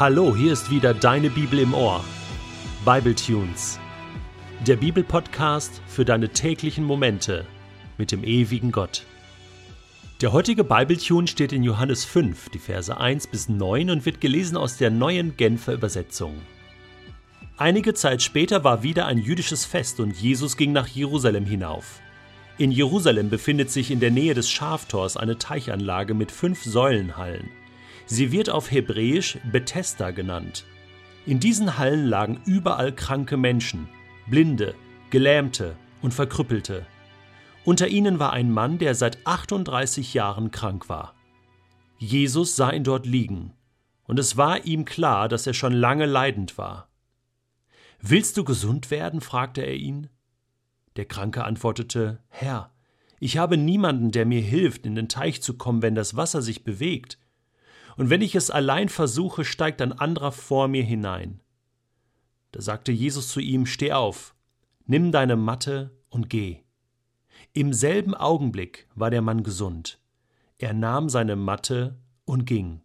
Hallo, hier ist wieder deine Bibel im Ohr. Bible Tunes. Der Bibelpodcast für deine täglichen Momente mit dem ewigen Gott. Der heutige Bibletune steht in Johannes 5, die Verse 1 bis 9 und wird gelesen aus der neuen Genfer Übersetzung. Einige Zeit später war wieder ein jüdisches Fest und Jesus ging nach Jerusalem hinauf. In Jerusalem befindet sich in der Nähe des Schaftors eine Teichanlage mit fünf Säulenhallen. Sie wird auf Hebräisch Bethesda genannt. In diesen Hallen lagen überall kranke Menschen, Blinde, Gelähmte und Verkrüppelte. Unter ihnen war ein Mann, der seit 38 Jahren krank war. Jesus sah ihn dort liegen, und es war ihm klar, dass er schon lange leidend war. Willst du gesund werden? fragte er ihn. Der Kranke antwortete Herr, ich habe niemanden, der mir hilft, in den Teich zu kommen, wenn das Wasser sich bewegt und wenn ich es allein versuche, steigt ein anderer vor mir hinein. Da sagte Jesus zu ihm, Steh auf, nimm deine Matte und geh. Im selben Augenblick war der Mann gesund. Er nahm seine Matte und ging.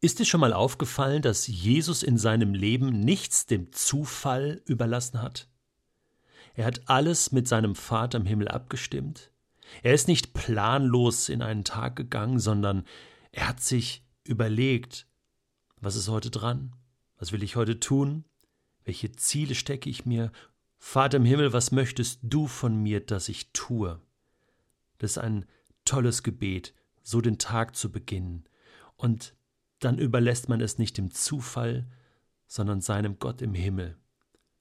Ist dir schon mal aufgefallen, dass Jesus in seinem Leben nichts dem Zufall überlassen hat? Er hat alles mit seinem Vater im Himmel abgestimmt. Er ist nicht planlos in einen Tag gegangen, sondern er hat sich überlegt, was ist heute dran? Was will ich heute tun? Welche Ziele stecke ich mir? Vater im Himmel, was möchtest du von mir, dass ich tue? Das ist ein tolles Gebet, so den Tag zu beginnen. Und dann überlässt man es nicht dem Zufall, sondern seinem Gott im Himmel,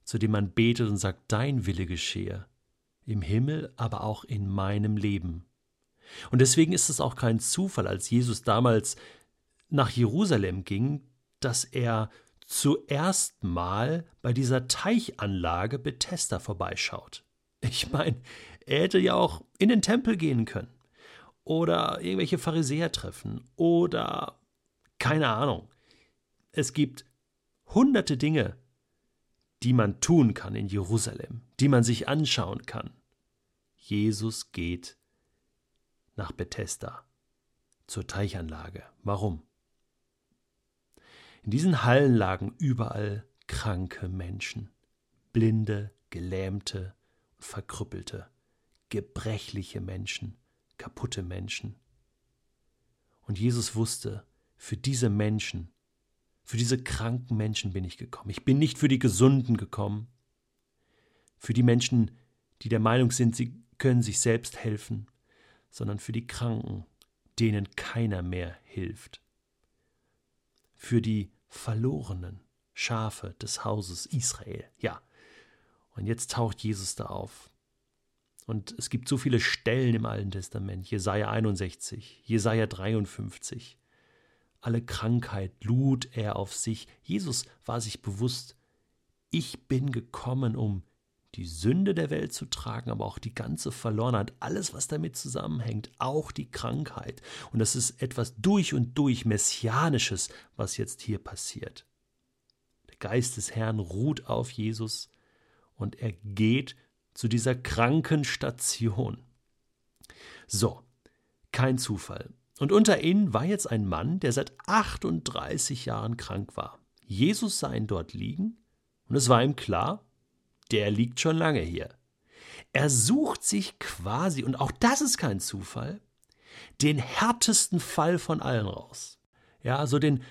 zu dem man betet und sagt, dein Wille geschehe, im Himmel, aber auch in meinem Leben. Und deswegen ist es auch kein Zufall, als Jesus damals nach Jerusalem ging, dass er zuerst mal bei dieser Teichanlage Bethesda vorbeischaut. Ich meine, er hätte ja auch in den Tempel gehen können oder irgendwelche Pharisäer treffen oder keine Ahnung. Es gibt hunderte Dinge, die man tun kann in Jerusalem, die man sich anschauen kann. Jesus geht nach Bethesda, zur Teichanlage. Warum? In diesen Hallen lagen überall kranke Menschen, blinde, gelähmte, verkrüppelte, gebrechliche Menschen, kaputte Menschen. Und Jesus wusste, für diese Menschen, für diese kranken Menschen bin ich gekommen. Ich bin nicht für die Gesunden gekommen, für die Menschen, die der Meinung sind, sie können sich selbst helfen, sondern für die Kranken, denen keiner mehr hilft. Für die verlorenen Schafe des Hauses Israel. Ja. Und jetzt taucht Jesus da auf. Und es gibt so viele Stellen im Alten Testament. Jesaja 61, Jesaja 53. Alle Krankheit lud er auf sich. Jesus war sich bewusst, ich bin gekommen, um die Sünde der Welt zu tragen, aber auch die ganze Verlorenheit, alles, was damit zusammenhängt, auch die Krankheit. Und das ist etwas durch und durch Messianisches, was jetzt hier passiert. Der Geist des Herrn ruht auf Jesus und er geht zu dieser Krankenstation. So, kein Zufall. Und unter ihnen war jetzt ein Mann, der seit 38 Jahren krank war. Jesus sah ihn dort liegen und es war ihm klar, der liegt schon lange hier. Er sucht sich quasi, und auch das ist kein Zufall, den härtesten Fall von allen raus. Ja, also den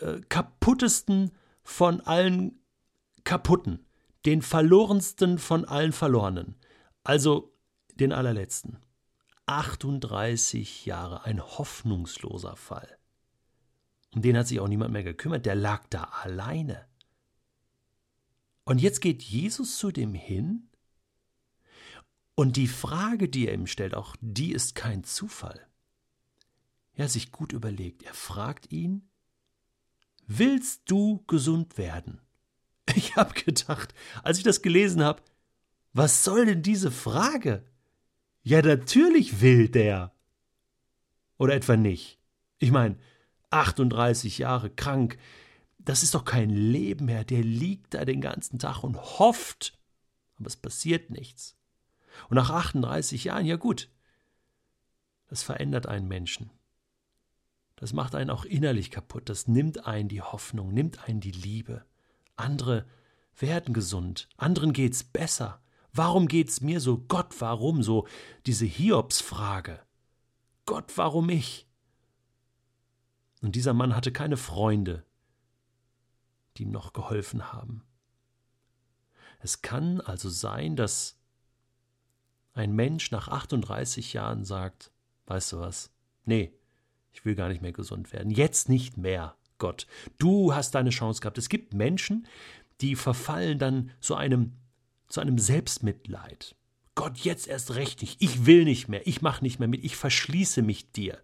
äh, kaputtesten von allen kaputten, den verlorensten von allen verlorenen, also den allerletzten. 38 Jahre, ein hoffnungsloser Fall. Um den hat sich auch niemand mehr gekümmert, der lag da alleine. Und jetzt geht Jesus zu dem hin und die Frage, die er ihm stellt, auch die ist kein Zufall. Er hat sich gut überlegt. Er fragt ihn, willst du gesund werden? Ich habe gedacht, als ich das gelesen habe, was soll denn diese Frage? Ja, natürlich will der. Oder etwa nicht. Ich meine, 38 Jahre krank, das ist doch kein Leben mehr. Der liegt da den ganzen Tag und hofft, aber es passiert nichts. Und nach 38 Jahren, ja gut, das verändert einen Menschen. das macht einen auch innerlich kaputt. Das nimmt einen die Hoffnung, nimmt einen die Liebe. Andere werden gesund, anderen geht's besser. Warum geht's mir so? Gott, warum so? Diese Hiobsfrage. Gott, warum ich? Und dieser Mann hatte keine Freunde, die noch geholfen haben. Es kann also sein, dass ein Mensch nach 38 Jahren sagt, weißt du was? Nee, ich will gar nicht mehr gesund werden. Jetzt nicht mehr, Gott. Du hast deine Chance gehabt. Es gibt Menschen, die verfallen dann zu einem, zu einem Selbstmitleid. Gott, jetzt erst recht nicht. Ich will nicht mehr. Ich mache nicht mehr mit. Ich verschließe mich dir.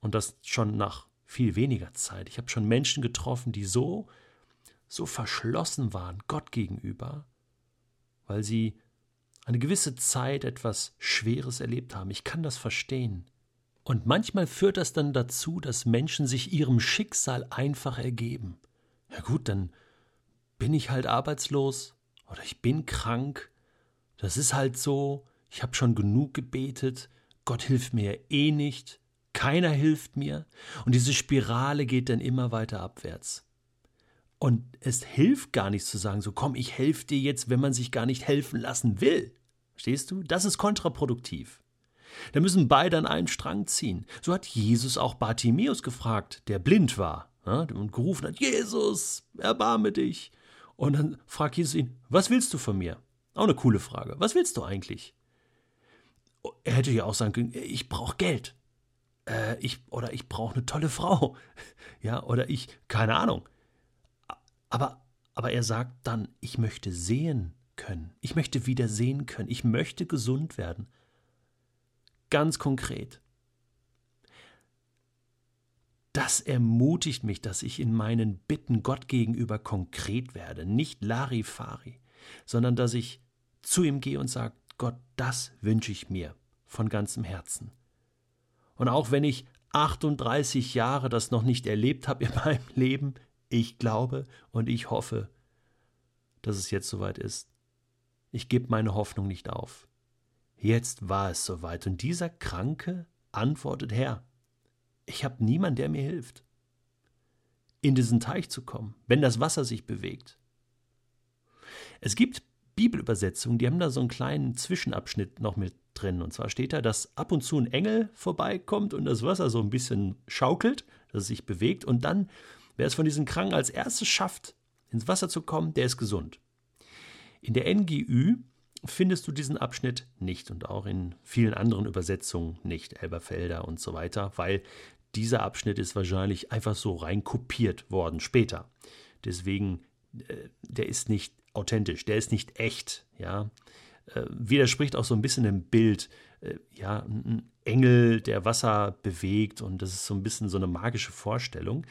Und das schon nach viel weniger Zeit. Ich habe schon Menschen getroffen, die so, so verschlossen waren Gott gegenüber, weil sie eine gewisse Zeit etwas Schweres erlebt haben. Ich kann das verstehen. Und manchmal führt das dann dazu, dass Menschen sich ihrem Schicksal einfach ergeben. Ja gut, dann bin ich halt arbeitslos oder ich bin krank. Das ist halt so. Ich habe schon genug gebetet. Gott hilft mir eh nicht. Keiner hilft mir. Und diese Spirale geht dann immer weiter abwärts. Und es hilft gar nicht zu sagen, so komm, ich helfe dir jetzt, wenn man sich gar nicht helfen lassen will. Verstehst du? Das ist kontraproduktiv. Da müssen beide an einen Strang ziehen. So hat Jesus auch Bartimäus gefragt, der blind war ja, und gerufen hat: Jesus, erbarme dich. Und dann fragt Jesus ihn: Was willst du von mir? Auch eine coole Frage. Was willst du eigentlich? Er hätte ja auch sagen können: Ich brauche Geld. Äh, ich, oder ich brauche eine tolle Frau. Ja, oder ich, keine Ahnung. Aber, aber er sagt dann, ich möchte sehen können. Ich möchte wieder sehen können. Ich möchte gesund werden. Ganz konkret. Das ermutigt mich, dass ich in meinen Bitten Gott gegenüber konkret werde, nicht Larifari, sondern dass ich zu ihm gehe und sage, Gott, das wünsche ich mir von ganzem Herzen. Und auch wenn ich 38 Jahre das noch nicht erlebt habe in meinem Leben, ich glaube und ich hoffe, dass es jetzt soweit ist. Ich gebe meine Hoffnung nicht auf. Jetzt war es soweit und dieser Kranke antwortet Herr, ich habe niemanden, der mir hilft, in diesen Teich zu kommen, wenn das Wasser sich bewegt. Es gibt Bibelübersetzungen, die haben da so einen kleinen Zwischenabschnitt noch mit drin. Und zwar steht da, dass ab und zu ein Engel vorbeikommt und das Wasser so ein bisschen schaukelt, dass es sich bewegt. Und dann Wer es von diesen Kranken als erstes schafft, ins Wasser zu kommen, der ist gesund. In der NGÜ findest du diesen Abschnitt nicht und auch in vielen anderen Übersetzungen nicht, Elberfelder und so weiter, weil dieser Abschnitt ist wahrscheinlich einfach so rein kopiert worden später. Deswegen, äh, der ist nicht authentisch, der ist nicht echt, ja. Äh, widerspricht auch so ein bisschen dem Bild, äh, ja, ein Engel, der Wasser bewegt und das ist so ein bisschen so eine magische Vorstellung.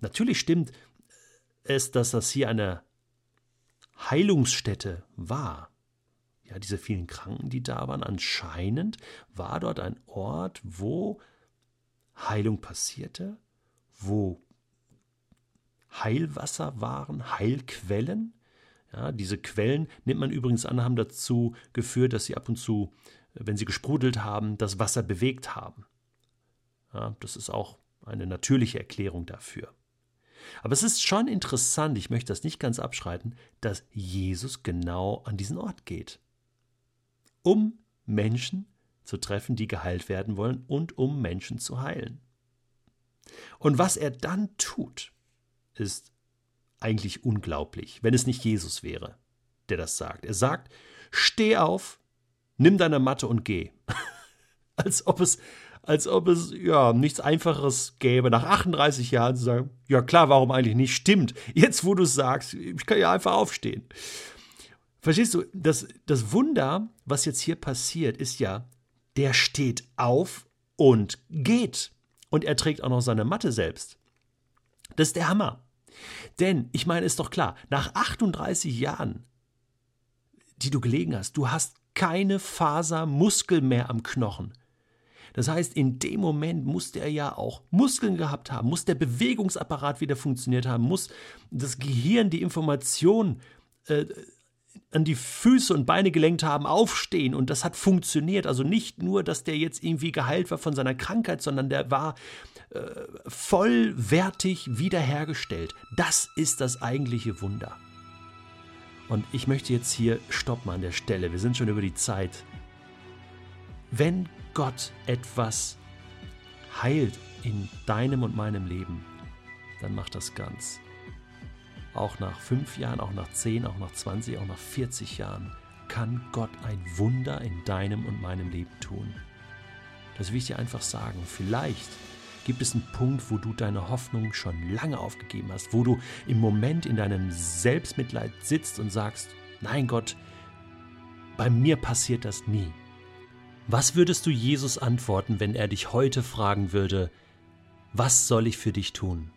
Natürlich stimmt es, dass das hier eine Heilungsstätte war. Ja, diese vielen Kranken, die da waren, anscheinend war dort ein Ort, wo Heilung passierte, wo Heilwasser waren, Heilquellen. Ja, diese Quellen nimmt man übrigens an, haben dazu geführt, dass sie ab und zu wenn sie gesprudelt haben, das Wasser bewegt haben. Ja, das ist auch eine natürliche Erklärung dafür. Aber es ist schon interessant, ich möchte das nicht ganz abschreiten, dass Jesus genau an diesen Ort geht, um Menschen zu treffen, die geheilt werden wollen und um Menschen zu heilen. Und was er dann tut, ist eigentlich unglaublich, wenn es nicht Jesus wäre, der das sagt. Er sagt, steh auf, nimm deine Matte und geh. als ob es, als ob es, ja, nichts Einfacheres gäbe, nach 38 Jahren zu sagen, ja klar, warum eigentlich nicht? Stimmt. Jetzt, wo du es sagst, ich kann ja einfach aufstehen. Verstehst du, das, das Wunder, was jetzt hier passiert, ist ja, der steht auf und geht. Und er trägt auch noch seine Matte selbst. Das ist der Hammer. Denn, ich meine, ist doch klar, nach 38 Jahren, die du gelegen hast, du hast keine Faser Muskel mehr am Knochen. Das heißt, in dem Moment muss der ja auch Muskeln gehabt haben, muss der Bewegungsapparat wieder funktioniert haben, muss das Gehirn die Information äh, an die Füße und Beine gelenkt haben, aufstehen und das hat funktioniert. Also nicht nur, dass der jetzt irgendwie geheilt war von seiner Krankheit, sondern der war äh, vollwertig wiederhergestellt. Das ist das eigentliche Wunder. Und ich möchte jetzt hier stoppen an der Stelle. Wir sind schon über die Zeit. Wenn Gott etwas heilt in deinem und meinem Leben, dann macht das ganz. Auch nach fünf Jahren, auch nach zehn, auch nach 20, auch nach 40 Jahren kann Gott ein Wunder in deinem und meinem Leben tun. Das will ich dir einfach sagen. Vielleicht gibt es einen Punkt, wo du deine Hoffnung schon lange aufgegeben hast, wo du im Moment in deinem Selbstmitleid sitzt und sagst, nein Gott, bei mir passiert das nie. Was würdest du Jesus antworten, wenn er dich heute fragen würde, was soll ich für dich tun?